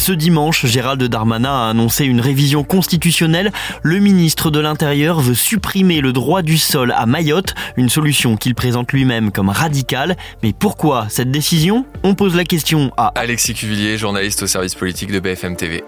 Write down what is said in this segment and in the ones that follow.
Ce dimanche, Gérald Darmanin a annoncé une révision constitutionnelle. Le ministre de l'Intérieur veut supprimer le droit du sol à Mayotte, une solution qu'il présente lui-même comme radicale. Mais pourquoi cette décision? On pose la question à Alexis Cuvillier, journaliste au service politique de BFM TV.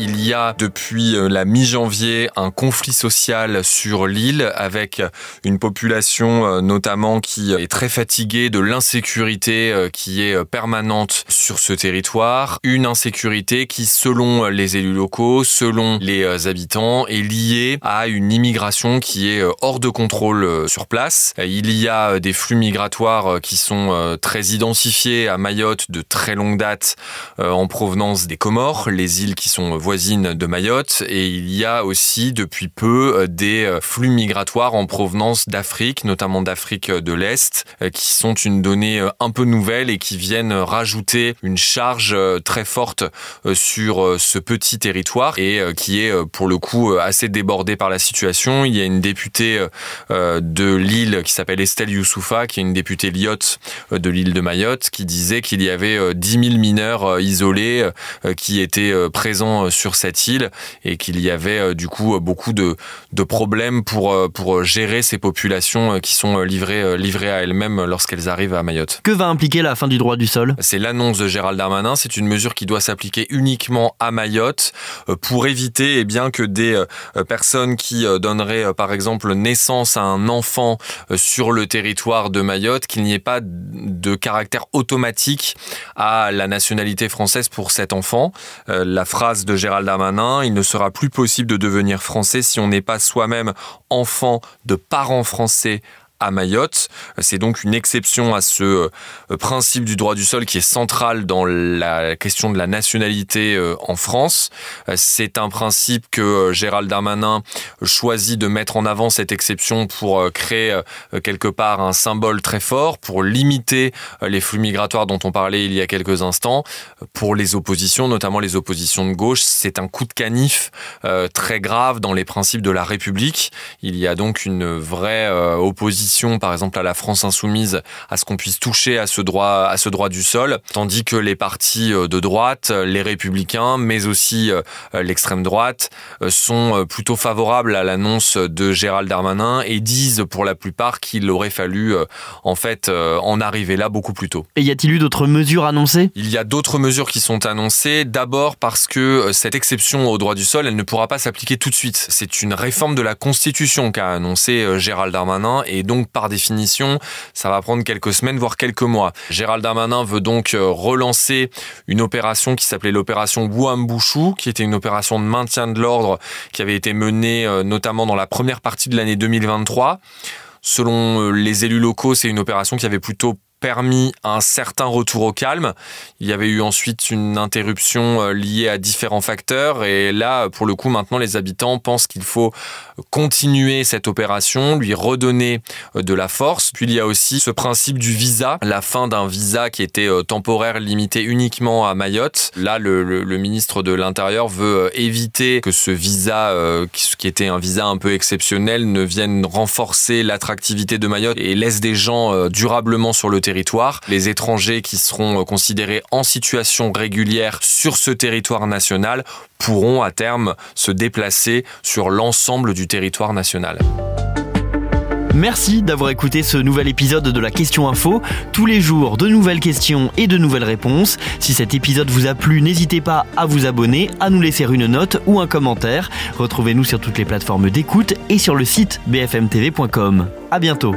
Il y a depuis euh, la mi-janvier un conflit social sur l'île avec une population euh, notamment qui est très fatiguée de l'insécurité euh, qui est permanente sur ce territoire. Une insécurité qui, selon les élus locaux, selon les habitants, est liée à une immigration qui est hors de contrôle sur place. Il y a des flux migratoires qui sont très identifiés à Mayotte de très longue date en provenance des Comores, les îles qui sont de Mayotte et il y a aussi depuis peu euh, des euh, flux migratoires en provenance d'Afrique, notamment d'Afrique de l'Est, euh, qui sont une donnée un peu nouvelle et qui viennent rajouter une charge très forte sur ce petit territoire et qui est pour le coup assez débordé par la situation. Il y a une députée de l'île qui s'appelle Estelle Youssoufa, qui est une députée lyotte de l'île de Mayotte, qui disait qu'il y avait 10 000 mineurs isolés qui étaient présents sur cette île et qu'il y avait euh, du coup beaucoup de, de problèmes pour, euh, pour gérer ces populations euh, qui sont livrées, livrées à elles-mêmes lorsqu'elles arrivent à Mayotte. Que va impliquer la fin du droit du sol? C'est l'annonce de Gérald Darmanin. C'est une mesure qui doit s'appliquer uniquement à Mayotte pour éviter eh bien, que des personnes qui donneraient par exemple naissance à un enfant sur le territoire de Mayotte, qu'il n'y ait pas de caractère automatique à la nationalité française pour cet enfant. La phrase de Gérald Darmanin, il ne sera plus possible de devenir français si on n'est pas soi-même enfant de parents français à Mayotte. C'est donc une exception à ce euh, principe du droit du sol qui est central dans la question de la nationalité euh, en France. Euh, c'est un principe que Gérald Darmanin choisit de mettre en avant cette exception pour créer quelque part un symbole très fort, pour limiter les flux migratoires dont on parlait il y a quelques instants. Pour les oppositions, notamment les oppositions de gauche, c'est un coup de canif très grave dans les principes de la République. Il y a donc une vraie opposition par exemple, à la France insoumise, à ce qu'on puisse toucher à ce droit, à ce droit du sol, tandis que les partis euh, de droite, les républicains, mais aussi euh, l'extrême droite, euh, sont plutôt favorables à l'annonce de Gérald Darmanin et disent pour la plupart qu'il aurait fallu, en fait, en arriver là beaucoup plus tôt. Et y a-t-il eu d'autres mesures annoncées? Il y a d'autres mesures qui sont annoncées. D'abord parce que cette exception au droit du sol, elle ne pourra pas s'appliquer tout de suite. C'est une réforme de la Constitution qu'a annoncé Gérald Darmanin et donc donc par définition, ça va prendre quelques semaines, voire quelques mois. Gérald Darmanin veut donc euh, relancer une opération qui s'appelait l'opération Wuambushu, qui était une opération de maintien de l'ordre qui avait été menée euh, notamment dans la première partie de l'année 2023. Selon euh, les élus locaux, c'est une opération qui avait plutôt permis un certain retour au calme. Il y avait eu ensuite une interruption euh, liée à différents facteurs et là, pour le coup, maintenant, les habitants pensent qu'il faut continuer cette opération, lui redonner euh, de la force. Puis il y a aussi ce principe du visa, la fin d'un visa qui était euh, temporaire, limité uniquement à Mayotte. Là, le, ministre de l'Intérieur veut éviter que ce visa, qui était un visa un peu exceptionnel, ne vienne renforcer l'attractivité de Mayotte et laisse des gens durablement sur le territoire Les étrangers qui seront considérés en situation régulière sur ce territoire national pourront à terme se déplacer sur l'ensemble du territoire national. Merci d'avoir écouté ce nouvel épisode de la Question Info. Tous les jours, de nouvelles questions et de nouvelles réponses. Si cet épisode vous a plu, n'hésitez pas à vous abonner, à nous laisser une note ou un commentaire. Retrouvez-nous sur toutes les plateformes d'écoute et sur le site bfmtv.com. À bientôt.